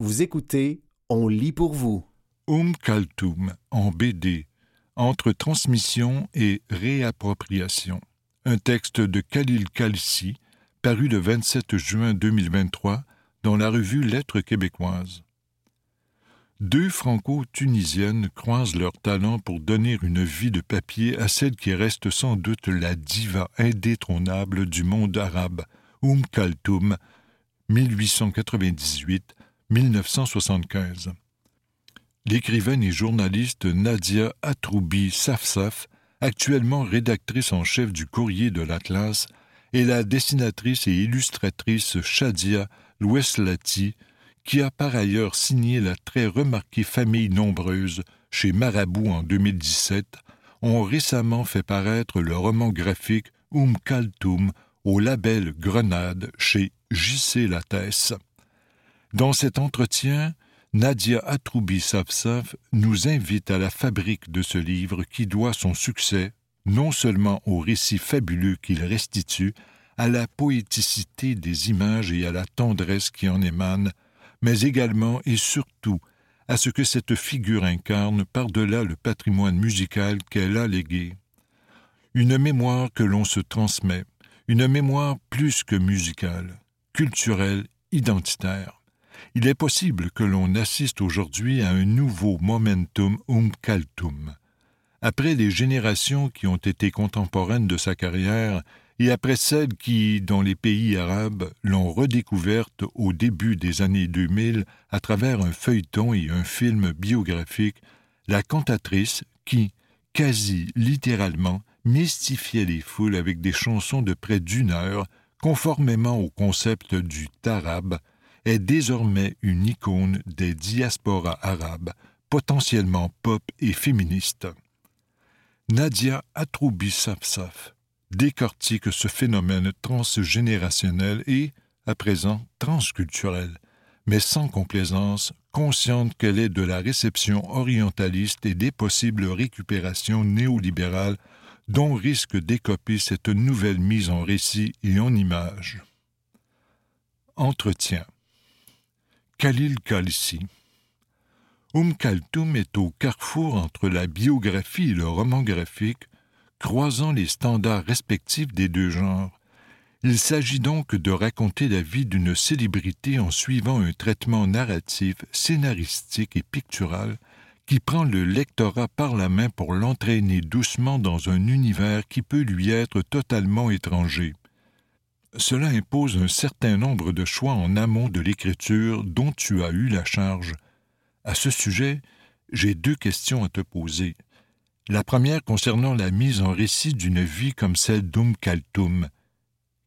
Vous écoutez On lit pour vous. Oum Kaltoum en BD, entre transmission et réappropriation. Un texte de Khalil Kalsi, paru le 27 juin 2023 dans la revue Lettres québécoises. Deux franco-tunisiennes croisent leurs talents pour donner une vie de papier à celle qui reste sans doute la diva indétrônable du monde arabe, Oum Kaltoum, 1898 1975. L'écrivaine et journaliste Nadia Atroubi Safsaf, actuellement rédactrice en chef du Courrier de l'Atlas, et la dessinatrice et illustratrice Shadia Loueslati, qui a par ailleurs signé la très remarquée Famille nombreuse chez Marabout en 2017, ont récemment fait paraître le roman graphique Um Kaltoum au label Grenade chez J.C. Lattès. Dans cet entretien, Nadia Atroubi Safsaf nous invite à la fabrique de ce livre qui doit son succès non seulement au récit fabuleux qu'il restitue, à la poéticité des images et à la tendresse qui en émane, mais également et surtout à ce que cette figure incarne par-delà le patrimoine musical qu'elle a légué. Une mémoire que l'on se transmet, une mémoire plus que musicale, culturelle, identitaire il est possible que l'on assiste aujourd'hui à un nouveau momentum umkaltum. Après les générations qui ont été contemporaines de sa carrière, et après celles qui, dans les pays arabes, l'ont redécouverte au début des années 2000 à travers un feuilleton et un film biographique, la cantatrice qui, quasi littéralement, mystifiait les foules avec des chansons de près d'une heure, conformément au concept du tarab, est désormais une icône des diasporas arabes, potentiellement pop et féministe. Nadia Atroubi Safsaf décortique ce phénomène transgénérationnel et, à présent, transculturel, mais sans complaisance, consciente qu'elle est de la réception orientaliste et des possibles récupérations néolibérales dont risque d'écoper cette nouvelle mise en récit et en image. Entretien. Khalil Khalsi. Oum Kaltoum est au carrefour entre la biographie et le roman graphique, croisant les standards respectifs des deux genres. Il s'agit donc de raconter la vie d'une célébrité en suivant un traitement narratif, scénaristique et pictural qui prend le lectorat par la main pour l'entraîner doucement dans un univers qui peut lui être totalement étranger. Cela impose un certain nombre de choix en amont de l'écriture dont tu as eu la charge. À ce sujet, j'ai deux questions à te poser. La première concernant la mise en récit d'une vie comme celle d'Oum Kaltoum.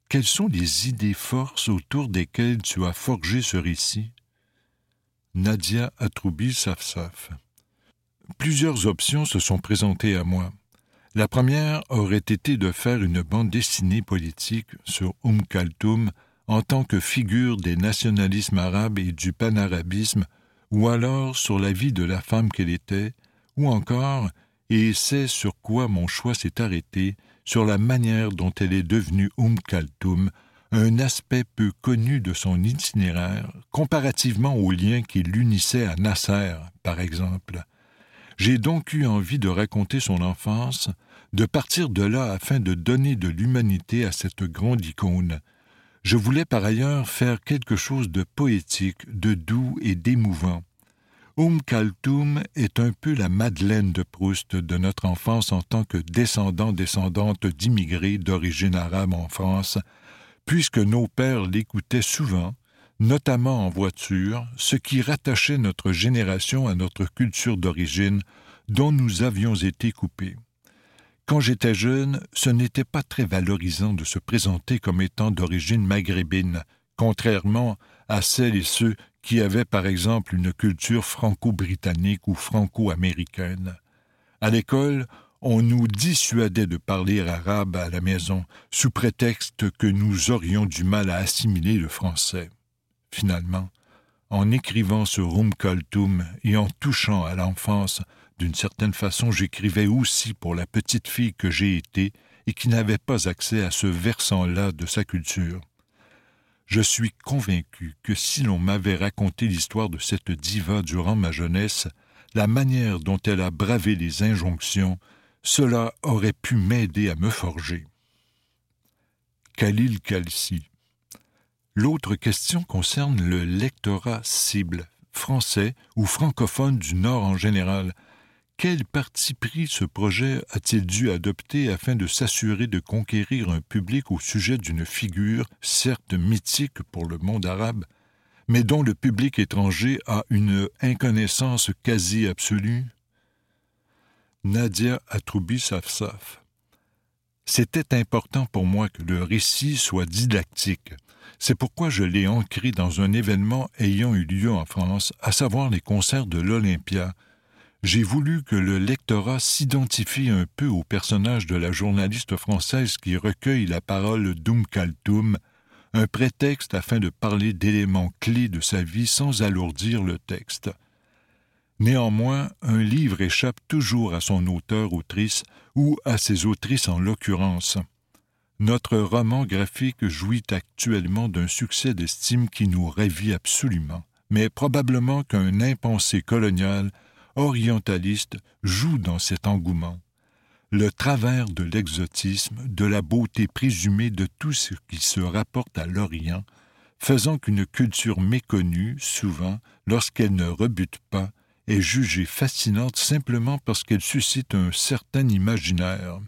Quelles sont les idées forces autour desquelles tu as forgé ce récit? Nadia Atroubi Safsaf. Plusieurs options se sont présentées à moi. La première aurait été de faire une bande dessinée politique sur Umm Kaltoum en tant que figure des nationalismes arabes et du panarabisme, ou alors sur la vie de la femme qu'elle était, ou encore, et c'est sur quoi mon choix s'est arrêté, sur la manière dont elle est devenue Umm Kaltoum, un aspect peu connu de son itinéraire, comparativement aux liens qui l'unissaient à Nasser, par exemple. J'ai donc eu envie de raconter son enfance, de partir de là afin de donner de l'humanité à cette grande icône. Je voulais par ailleurs faire quelque chose de poétique, de doux et d'émouvant. Oum Kaltoum est un peu la Madeleine de Proust de notre enfance en tant que descendant-descendante d'immigrés d'origine arabe en France, puisque nos pères l'écoutaient souvent, notamment en voiture, ce qui rattachait notre génération à notre culture d'origine dont nous avions été coupés. Quand j'étais jeune, ce n'était pas très valorisant de se présenter comme étant d'origine maghrébine, contrairement à celles et ceux qui avaient par exemple une culture franco-britannique ou franco-américaine. À l'école, on nous dissuadait de parler arabe à la maison, sous prétexte que nous aurions du mal à assimiler le français. Finalement, en écrivant ce Rum Kaltum et en touchant à l'enfance, d'une certaine façon, j'écrivais aussi pour la petite fille que j'ai été et qui n'avait pas accès à ce versant-là de sa culture. Je suis convaincu que si l'on m'avait raconté l'histoire de cette diva durant ma jeunesse, la manière dont elle a bravé les injonctions, cela aurait pu m'aider à me forger. Khalil Kalsi. L'autre question concerne le lectorat cible, français ou francophone du Nord en général. Quel parti pris ce projet a-t-il dû adopter afin de s'assurer de conquérir un public au sujet d'une figure, certes mythique pour le monde arabe, mais dont le public étranger a une inconnaissance quasi absolue? Nadia Atroubi Safsaf. C'était important pour moi que le récit soit didactique. C'est pourquoi je l'ai ancré dans un événement ayant eu lieu en France, à savoir les concerts de l'Olympia. J'ai voulu que le lectorat s'identifie un peu au personnage de la journaliste française qui recueille la parole d'Oum Kaltoum, un prétexte afin de parler d'éléments clés de sa vie sans alourdir le texte. Néanmoins, un livre échappe toujours à son auteur-autrice ou à ses autrices en l'occurrence. Notre roman graphique jouit actuellement d'un succès d'estime qui nous ravit absolument, mais probablement qu'un impensé colonial, orientaliste, joue dans cet engouement. Le travers de l'exotisme, de la beauté présumée de tout ce qui se rapporte à l'Orient, faisant qu'une culture méconnue, souvent, lorsqu'elle ne rebute pas, est jugée fascinante simplement parce qu'elle suscite un certain imaginaire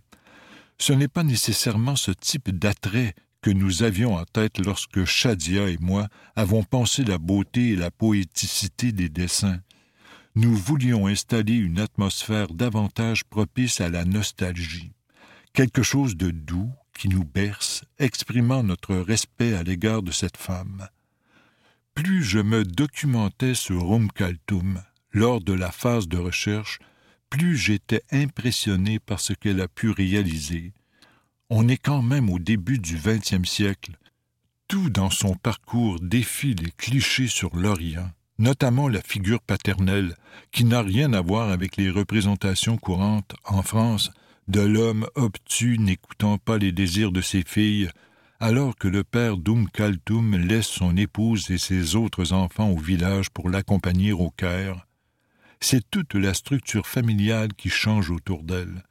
ce n'est pas nécessairement ce type d'attrait que nous avions en tête lorsque Shadia et moi avons pensé la beauté et la poéticité des dessins. Nous voulions installer une atmosphère davantage propice à la nostalgie, quelque chose de doux qui nous berce, exprimant notre respect à l'égard de cette femme. Plus je me documentais sur Rum Kaltoum lors de la phase de recherche, plus j'étais impressionné par ce qu'elle a pu réaliser. On est quand même au début du vingtième siècle. Tout dans son parcours défie les clichés sur l'Orient, notamment la figure paternelle, qui n'a rien à voir avec les représentations courantes en France de l'homme obtus n'écoutant pas les désirs de ses filles, alors que le père d'Oum Kaltoum laisse son épouse et ses autres enfants au village pour l'accompagner au Caire c'est toute la structure familiale qui change autour d'elle.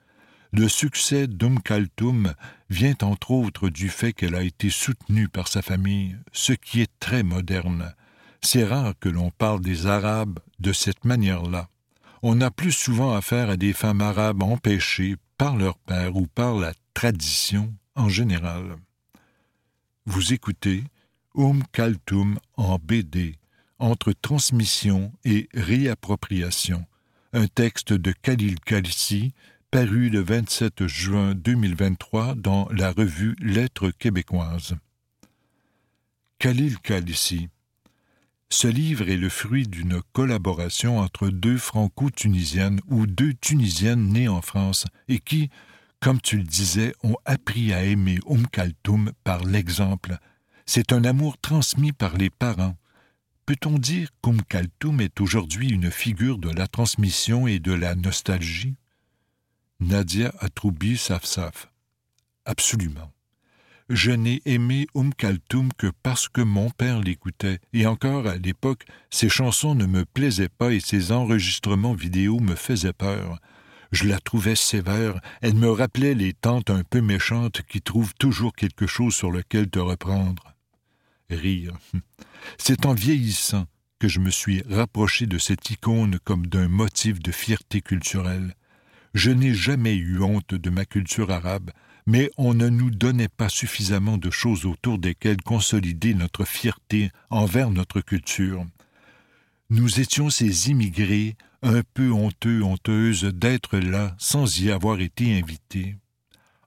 Le succès d'Umm Kaltoum vient entre autres du fait qu'elle a été soutenue par sa famille, ce qui est très moderne. C'est rare que l'on parle des Arabes de cette manière-là. On a plus souvent affaire à des femmes arabes empêchées par leur père ou par la tradition en général. Vous écoutez Umm Kaltoum en BD entre transmission et réappropriation, un texte de Khalil Kalsi, paru le 27 juin 2023 dans la revue Lettres québécoises. Khalil Kalsi ce livre est le fruit d'une collaboration entre deux franco-tunisiennes ou deux tunisiennes nées en France et qui, comme tu le disais, ont appris à aimer Oum Kaltoum par l'exemple. C'est un amour transmis par les parents, Peut-on dire qu'Oum Kaltoum est aujourd'hui une figure de la transmission et de la nostalgie? Nadia Atroubi Safsaf. Absolument. Je n'ai aimé Oum Kaltoum que parce que mon père l'écoutait, et encore à l'époque, ses chansons ne me plaisaient pas et ses enregistrements vidéo me faisaient peur. Je la trouvais sévère, elle me rappelait les tantes un peu méchantes qui trouvent toujours quelque chose sur lequel te reprendre rire. C'est en vieillissant que je me suis rapproché de cette icône comme d'un motif de fierté culturelle. Je n'ai jamais eu honte de ma culture arabe, mais on ne nous donnait pas suffisamment de choses autour desquelles consolider notre fierté envers notre culture. Nous étions ces immigrés un peu honteux, honteuses d'être là sans y avoir été invités.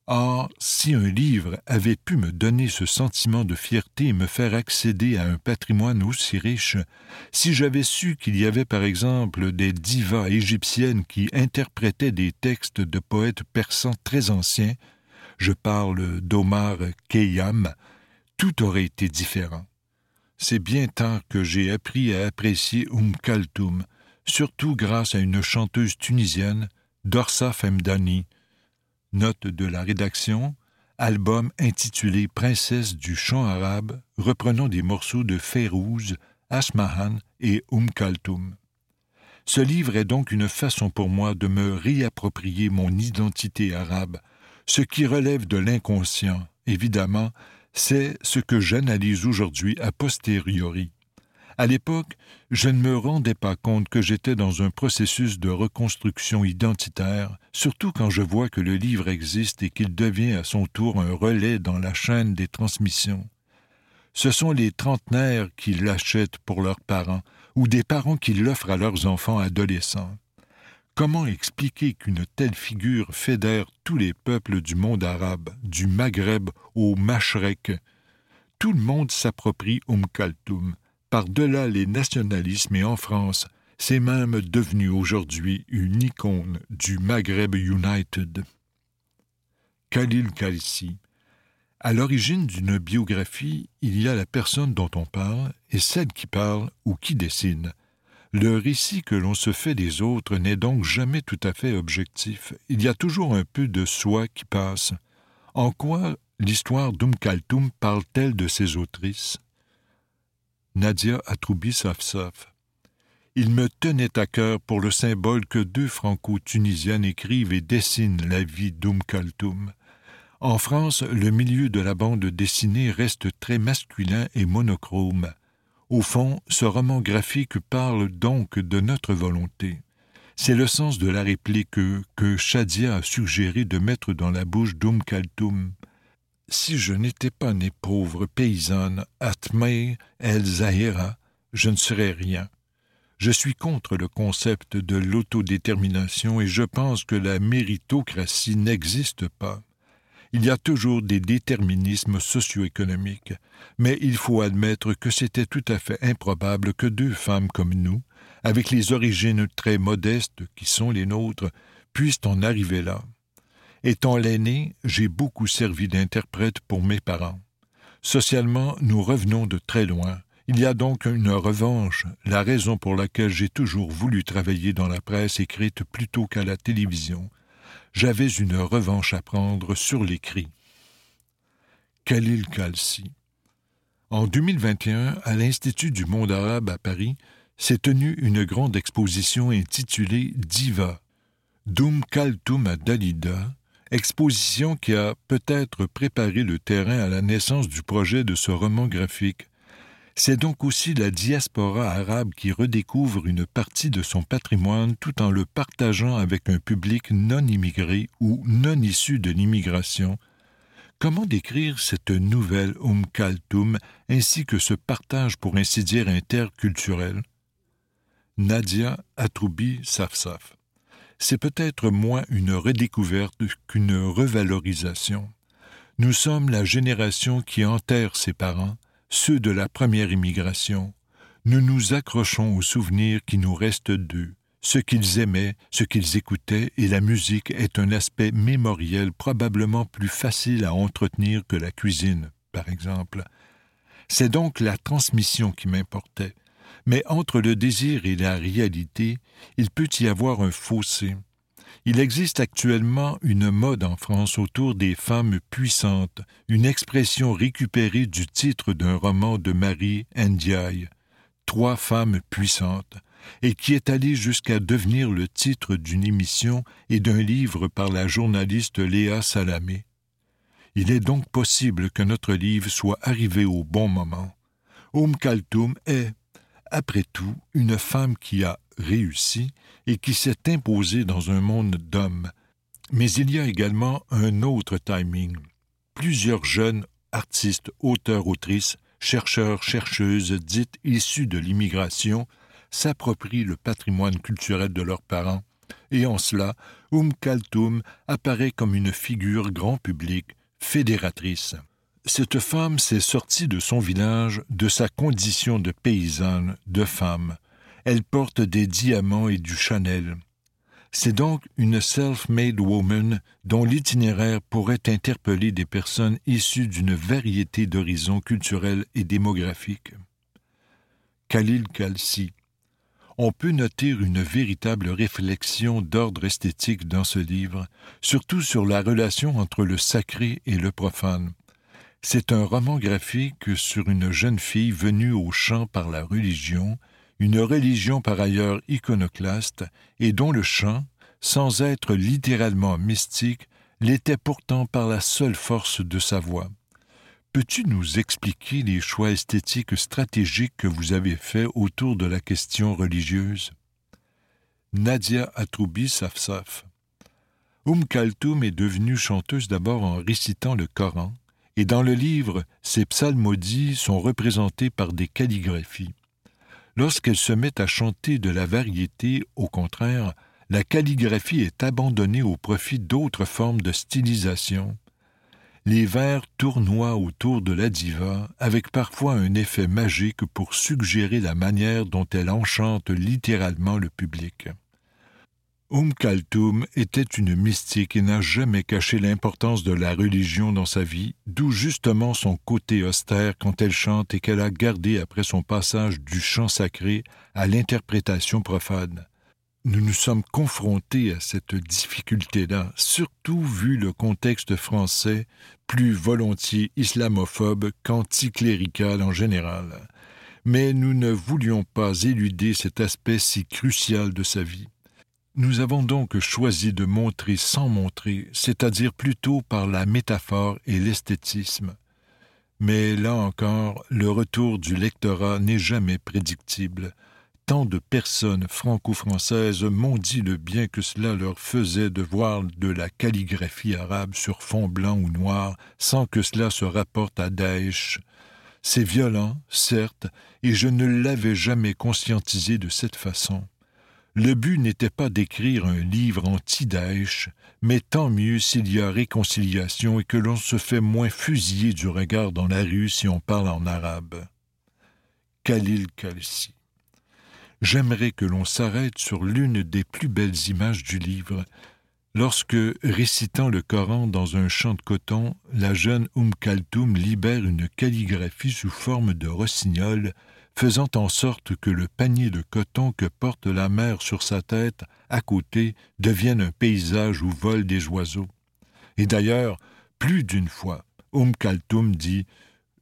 Or, si un livre avait pu me donner ce sentiment de fierté et me faire accéder à un patrimoine aussi riche, si j'avais su qu'il y avait par exemple des divas égyptiennes qui interprétaient des textes de poètes persans très anciens, je parle d'Omar Khayyam, tout aurait été différent. C'est bien tard que j'ai appris à apprécier Oum Kaltoum, surtout grâce à une chanteuse tunisienne, Dorsa Femdani, Note de la rédaction album intitulé Princesse du chant arabe, reprenant des morceaux de Férouz, Asmahan et Kaltoum. Ce livre est donc une façon pour moi de me réapproprier mon identité arabe, ce qui relève de l'inconscient, évidemment, c'est ce que j'analyse aujourd'hui a posteriori. À l'époque, je ne me rendais pas compte que j'étais dans un processus de reconstruction identitaire, surtout quand je vois que le livre existe et qu'il devient à son tour un relais dans la chaîne des transmissions. Ce sont les trentenaires qui l'achètent pour leurs parents, ou des parents qui l'offrent à leurs enfants adolescents. Comment expliquer qu'une telle figure fédère tous les peuples du monde arabe, du Maghreb au Mashrek? Tout le monde s'approprie Umm Kaltoum, par-delà les nationalismes et en France, c'est même devenu aujourd'hui une icône du Maghreb United. Khalil Kalsi. À l'origine d'une biographie, il y a la personne dont on parle et celle qui parle ou qui dessine. Le récit que l'on se fait des autres n'est donc jamais tout à fait objectif. Il y a toujours un peu de soi qui passe. En quoi l'histoire d'Umm Kaltoum parle-t-elle de ses autrices? Nadia Atroubi Safsaf. Il me tenait à cœur pour le symbole que deux franco-tunisiennes écrivent et dessinent la vie d'Oum Kaltoum. En France, le milieu de la bande dessinée reste très masculin et monochrome. Au fond, ce roman graphique parle donc de notre volonté. C'est le sens de la réplique que, que Shadia a suggéré de mettre dans la bouche d'Oum Kaltoum si je n'étais pas née pauvre paysanne, Atmei El Zahira, je ne serais rien. Je suis contre le concept de l'autodétermination et je pense que la méritocratie n'existe pas. Il y a toujours des déterminismes socio-économiques, mais il faut admettre que c'était tout à fait improbable que deux femmes comme nous, avec les origines très modestes qui sont les nôtres, puissent en arriver là. Étant l'aîné, j'ai beaucoup servi d'interprète pour mes parents. Socialement, nous revenons de très loin. Il y a donc une revanche, la raison pour laquelle j'ai toujours voulu travailler dans la presse écrite plutôt qu'à la télévision. J'avais une revanche à prendre sur l'écrit. Khalil Kalsi. En 2021, à l'Institut du monde arabe à Paris, s'est tenue une grande exposition intitulée Diva, Dum Kaltoum Dalida, exposition qui a peut-être préparé le terrain à la naissance du projet de ce roman graphique. C'est donc aussi la diaspora arabe qui redécouvre une partie de son patrimoine tout en le partageant avec un public non immigré ou non issu de l'immigration. Comment décrire cette nouvelle Kaltoum ainsi que ce partage pour ainsi dire interculturel? Nadia Atroubi Safsaf c'est peut-être moins une redécouverte qu'une revalorisation. Nous sommes la génération qui enterre ses parents, ceux de la première immigration. Nous nous accrochons aux souvenirs qui nous restent d'eux, ce qu'ils aimaient, ce qu'ils écoutaient, et la musique est un aspect mémoriel probablement plus facile à entretenir que la cuisine, par exemple. C'est donc la transmission qui m'importait, mais entre le désir et la réalité, il peut y avoir un fossé. Il existe actuellement une mode en France autour des femmes puissantes, une expression récupérée du titre d'un roman de Marie Ndiaye, Trois femmes puissantes, et qui est allée jusqu'à devenir le titre d'une émission et d'un livre par la journaliste Léa Salamé. Il est donc possible que notre livre soit arrivé au bon moment. Oum Kaltoum est, après tout, une femme qui a réussi et qui s'est imposée dans un monde d'hommes. Mais il y a également un autre timing. Plusieurs jeunes artistes, auteurs, autrices, chercheurs, chercheuses dites issus de l'immigration s'approprient le patrimoine culturel de leurs parents, et en cela, Oum Kaltoum apparaît comme une figure grand public, fédératrice. Cette femme s'est sortie de son village, de sa condition de paysanne, de femme. Elle porte des diamants et du Chanel. C'est donc une self-made woman dont l'itinéraire pourrait interpeller des personnes issues d'une variété d'horizons culturels et démographiques. Khalil Kalsi. on peut noter une véritable réflexion d'ordre esthétique dans ce livre, surtout sur la relation entre le sacré et le profane. C'est un roman graphique sur une jeune fille venue au chant par la religion, une religion par ailleurs iconoclaste, et dont le chant, sans être littéralement mystique, l'était pourtant par la seule force de sa voix. Peux-tu nous expliquer les choix esthétiques stratégiques que vous avez faits autour de la question religieuse? Nadia Atroubi Safsaf. Oum Kaltoum est devenue chanteuse d'abord en récitant le Coran, et dans le livre, ses psalmodies sont représentés par des calligraphies. Lorsqu'elle se met à chanter de la variété, au contraire, la calligraphie est abandonnée au profit d'autres formes de stylisation, les vers tournoient autour de la diva, avec parfois un effet magique pour suggérer la manière dont elle enchante littéralement le public. Oum Kaltoum était une mystique et n'a jamais caché l'importance de la religion dans sa vie, d'où justement son côté austère quand elle chante et qu'elle a gardé après son passage du chant sacré à l'interprétation profane nous nous sommes confrontés à cette difficulté-là, surtout vu le contexte français plus volontiers islamophobe qu'anticlérical en général. Mais nous ne voulions pas éluder cet aspect si crucial de sa vie. Nous avons donc choisi de montrer sans montrer, c'est-à-dire plutôt par la métaphore et l'esthétisme. Mais là encore, le retour du lectorat n'est jamais prédictible tant de personnes franco-françaises m'ont dit le bien que cela leur faisait de voir de la calligraphie arabe sur fond blanc ou noir sans que cela se rapporte à Daesh. C'est violent, certes, et je ne l'avais jamais conscientisé de cette façon. Le but n'était pas d'écrire un livre anti-Daesh, mais tant mieux s'il y a réconciliation et que l'on se fait moins fusiller du regard dans la rue si on parle en arabe. Khalil Kalsi j'aimerais que l'on s'arrête sur l'une des plus belles images du livre, lorsque, récitant le Coran dans un champ de coton, la jeune Oum Kaltoum libère une calligraphie sous forme de rossignol, faisant en sorte que le panier de coton que porte la mère sur sa tête, à côté, devienne un paysage où volent des oiseaux. Et d'ailleurs, plus d'une fois, Oum Kaltoum dit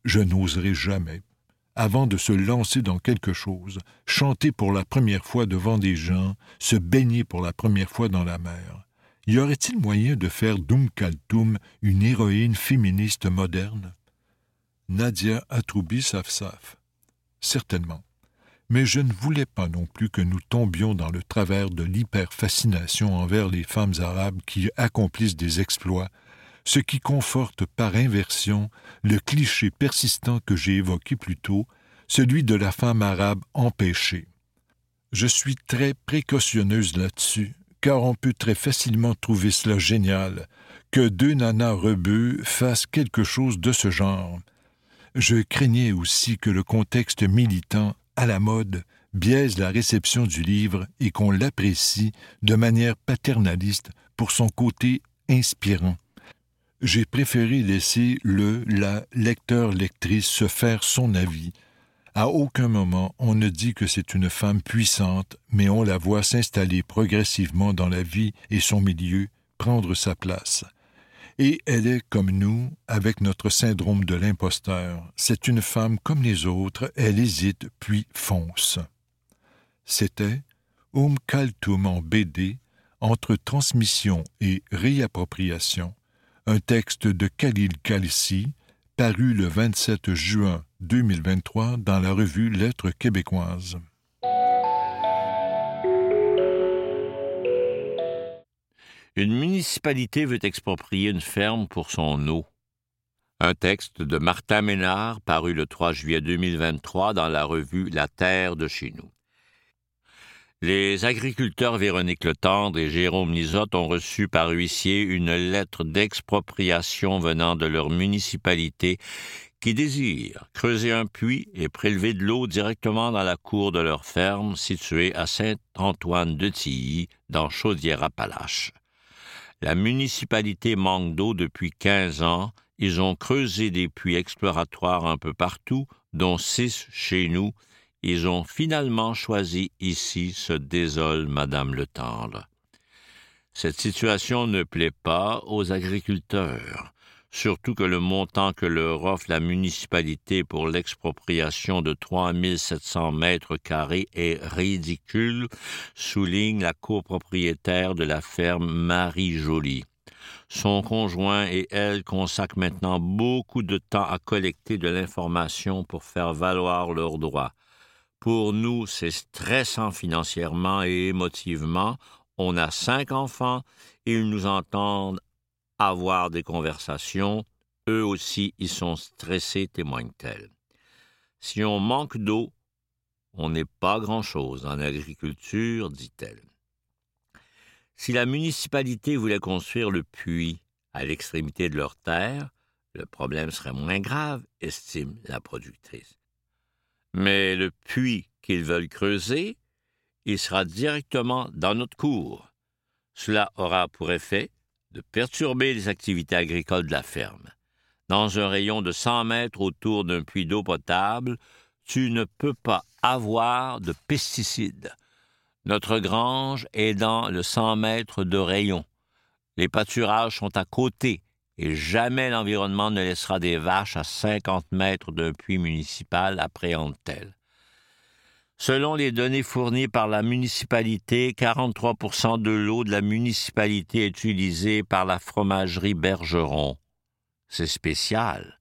Je n'oserai jamais avant de se lancer dans quelque chose, chanter pour la première fois devant des gens, se baigner pour la première fois dans la mer. Y aurait-il moyen de faire d'Oum Kaltoum une héroïne féministe moderne? Nadia Atroubi Safsaf. Certainement. Mais je ne voulais pas non plus que nous tombions dans le travers de l'hyper-fascination envers les femmes arabes qui accomplissent des exploits ce qui conforte par inversion le cliché persistant que j'ai évoqué plus tôt, celui de la femme arabe empêchée. Je suis très précautionneuse là-dessus, car on peut très facilement trouver cela génial, que deux nanas rebeux fassent quelque chose de ce genre. Je craignais aussi que le contexte militant, à la mode, biaise la réception du livre et qu'on l'apprécie de manière paternaliste pour son côté inspirant j'ai préféré laisser le, la lecteur-lectrice se faire son avis. À aucun moment on ne dit que c'est une femme puissante, mais on la voit s'installer progressivement dans la vie et son milieu, prendre sa place. Et elle est comme nous, avec notre syndrome de l'imposteur. C'est une femme comme les autres, elle hésite puis fonce. C'était Um Kaltum en BD, entre transmission et réappropriation, un texte de Khalil Khalsi, paru le 27 juin 2023 dans la revue Lettres québécoises. Une municipalité veut exproprier une ferme pour son eau. Un texte de Martin Ménard paru le 3 juillet 2023 dans la revue La Terre de chez nous. Les agriculteurs Véronique Letendre et Jérôme Nisotte ont reçu par huissier une lettre d'expropriation venant de leur municipalité qui désire creuser un puits et prélever de l'eau directement dans la cour de leur ferme située à Saint-Antoine-de-Tilly, dans Chaudière-Appalaches. La municipalité manque d'eau depuis 15 ans. Ils ont creusé des puits exploratoires un peu partout, dont six chez nous, ils ont finalement choisi ici, se désole Madame Le Tendre. Cette situation ne plaît pas aux agriculteurs, surtout que le montant que leur offre la municipalité pour l'expropriation de 3700 mètres carrés est ridicule, souligne la copropriétaire de la ferme Marie Jolie. Son conjoint et elle consacrent maintenant beaucoup de temps à collecter de l'information pour faire valoir leurs droits. Pour nous, c'est stressant financièrement et émotivement. On a cinq enfants, ils nous entendent avoir des conversations. Eux aussi, ils sont stressés, témoigne-t-elle. Si on manque d'eau, on n'est pas grand-chose en agriculture, dit-elle. Si la municipalité voulait construire le puits à l'extrémité de leur terre, le problème serait moins grave, estime la productrice. Mais le puits qu'ils veulent creuser, il sera directement dans notre cour. Cela aura pour effet de perturber les activités agricoles de la ferme. Dans un rayon de 100 mètres autour d'un puits d'eau potable, tu ne peux pas avoir de pesticides. Notre grange est dans le 100 mètres de rayon. Les pâturages sont à côté et jamais l'environnement ne laissera des vaches à 50 mètres d'un puits municipal, appréhende-t-elle. Selon les données fournies par la municipalité, 43% de l'eau de la municipalité est utilisée par la fromagerie Bergeron. C'est spécial.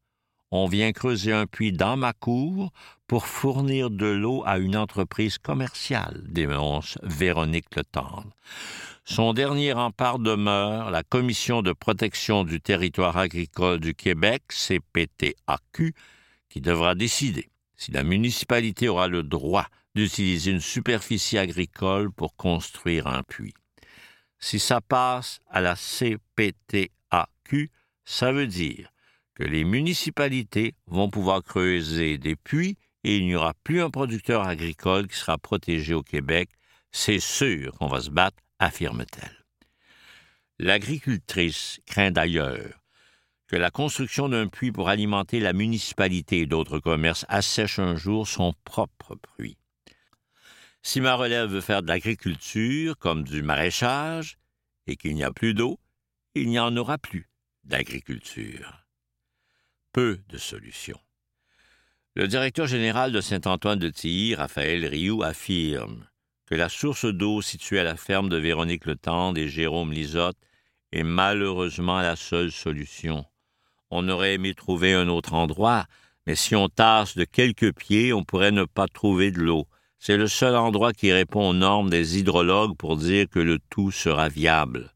On vient creuser un puits dans ma cour pour fournir de l'eau à une entreprise commerciale, dénonce Véronique Le Tendre. Son dernier rempart demeure la Commission de protection du territoire agricole du Québec, CPTAQ, qui devra décider si la municipalité aura le droit d'utiliser une superficie agricole pour construire un puits. Si ça passe à la CPTAQ, ça veut dire que les municipalités vont pouvoir creuser des puits et il n'y aura plus un producteur agricole qui sera protégé au Québec. C'est sûr qu'on va se battre affirme-t-elle. L'agricultrice craint d'ailleurs que la construction d'un puits pour alimenter la municipalité et d'autres commerces assèche un jour son propre puits. Si ma relève veut faire de l'agriculture comme du maraîchage et qu'il n'y a plus d'eau, il n'y en aura plus d'agriculture. Peu de solutions. Le directeur général de Saint-Antoine de Tilly, Raphaël Rioux, affirme que la source d'eau située à la ferme de Véronique Le Tendre et Jérôme Lisotte est malheureusement la seule solution. On aurait aimé trouver un autre endroit, mais si on tasse de quelques pieds, on pourrait ne pas trouver de l'eau. C'est le seul endroit qui répond aux normes des hydrologues pour dire que le tout sera viable.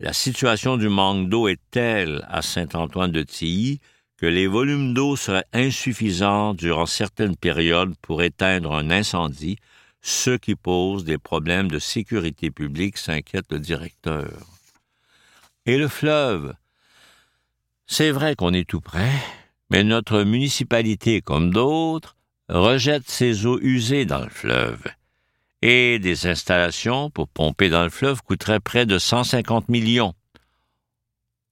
La situation du manque d'eau est telle à Saint-Antoine de Tilly que les volumes d'eau seraient insuffisants durant certaines périodes pour éteindre un incendie, ce qui pose des problèmes de sécurité publique, s'inquiète le directeur. Et le fleuve? C'est vrai qu'on est tout près, mais notre municipalité, comme d'autres, rejette ses eaux usées dans le fleuve. Et des installations pour pomper dans le fleuve coûteraient près de 150 millions.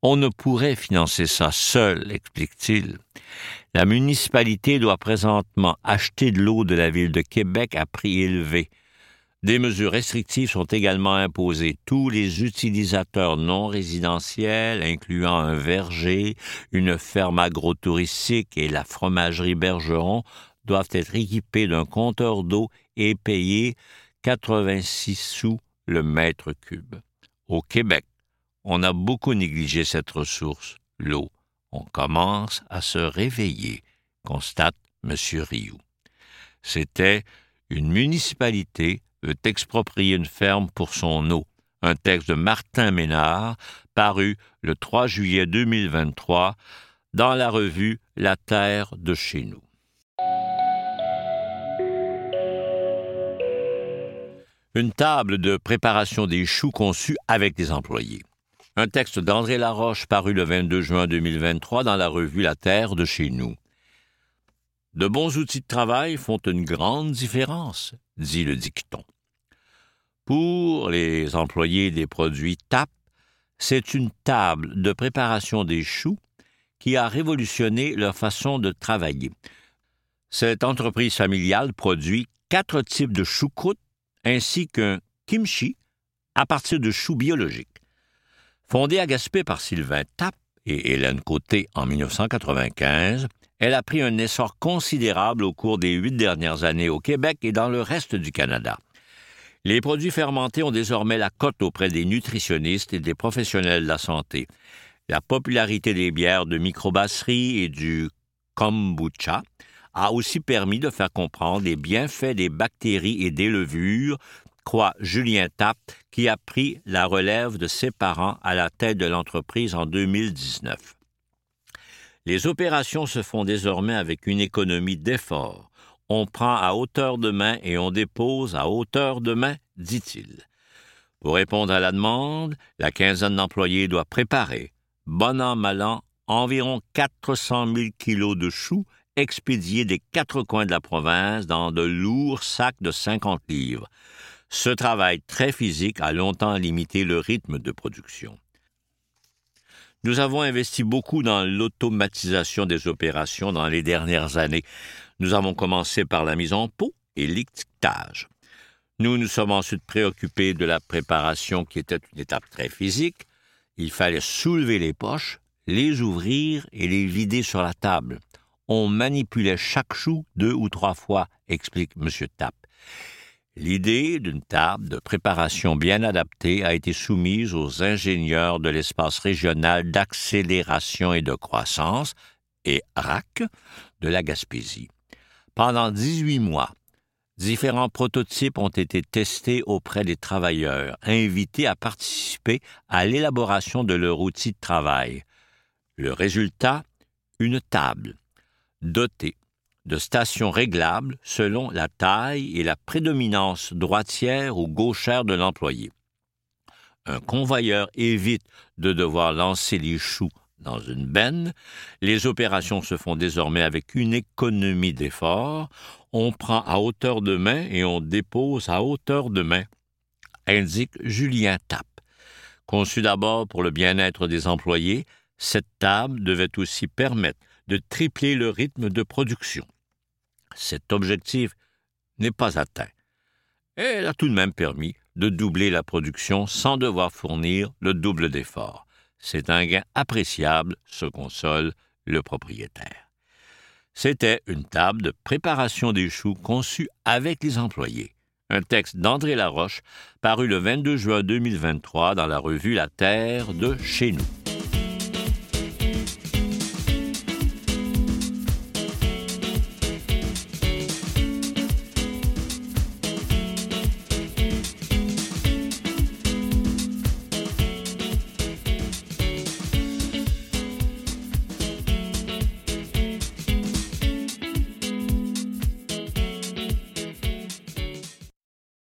On ne pourrait financer ça seul, explique-t-il. La municipalité doit présentement acheter de l'eau de la ville de Québec à prix élevé. Des mesures restrictives sont également imposées. Tous les utilisateurs non résidentiels, incluant un verger, une ferme agro-touristique et la fromagerie Bergeron, doivent être équipés d'un compteur d'eau et payer 86 sous le mètre cube. Au Québec, on a beaucoup négligé cette ressource, l'eau. On commence à se réveiller, constate M. Rioux. C'était une municipalité veut exproprier une ferme pour son eau. Un texte de Martin Ménard, paru le 3 juillet 2023 dans la revue La Terre de chez nous. Une table de préparation des choux conçue avec des employés. Un texte d'André Laroche paru le 22 juin 2023 dans la revue La Terre de chez nous. De bons outils de travail font une grande différence, dit le dicton. Pour les employés des produits TAP, c'est une table de préparation des choux qui a révolutionné leur façon de travailler. Cette entreprise familiale produit quatre types de choucroute ainsi qu'un kimchi à partir de choux biologiques. Fondée à Gaspé par Sylvain Tapp et Hélène Côté en 1995, elle a pris un essor considérable au cours des huit dernières années au Québec et dans le reste du Canada. Les produits fermentés ont désormais la cote auprès des nutritionnistes et des professionnels de la santé. La popularité des bières de microbrasserie et du kombucha a aussi permis de faire comprendre les bienfaits des bactéries et des levures, croit Julien Tapp, qui a pris la relève de ses parents à la tête de l'entreprise en 2019. Les opérations se font désormais avec une économie d'efforts on prend à hauteur de main et on dépose à hauteur de main, dit-il. Pour répondre à la demande, la quinzaine d'employés doit préparer, bon an, mal an, environ 400 000 kilos de choux expédiés des quatre coins de la province dans de lourds sacs de 50 livres. Ce travail très physique a longtemps limité le rythme de production. Nous avons investi beaucoup dans l'automatisation des opérations dans les dernières années. Nous avons commencé par la mise en pot et l'étiquetage. Nous nous sommes ensuite préoccupés de la préparation qui était une étape très physique. Il fallait soulever les poches, les ouvrir et les vider sur la table. On manipulait chaque chou deux ou trois fois, explique M. Tapp. L'idée d'une table de préparation bien adaptée a été soumise aux ingénieurs de l'espace régional d'accélération et de croissance, et RAC, de la Gaspésie. Pendant 18 mois, différents prototypes ont été testés auprès des travailleurs, invités à participer à l'élaboration de leur outil de travail. Le résultat, une table dotée de stations réglables selon la taille et la prédominance droitière ou gauchère de l'employé. Un convoyeur évite de devoir lancer les choux dans une benne. Les opérations se font désormais avec une économie d'effort. On prend à hauteur de main et on dépose à hauteur de main, indique Julien Tapp. Conçu d'abord pour le bien-être des employés, cette table devait aussi permettre de tripler le rythme de production. Cet objectif n'est pas atteint. Elle a tout de même permis de doubler la production sans devoir fournir le double d'efforts. C'est un gain appréciable, se console le propriétaire. C'était une table de préparation des choux conçue avec les employés. Un texte d'André Laroche paru le 22 juin 2023 dans la revue La Terre de chez nous.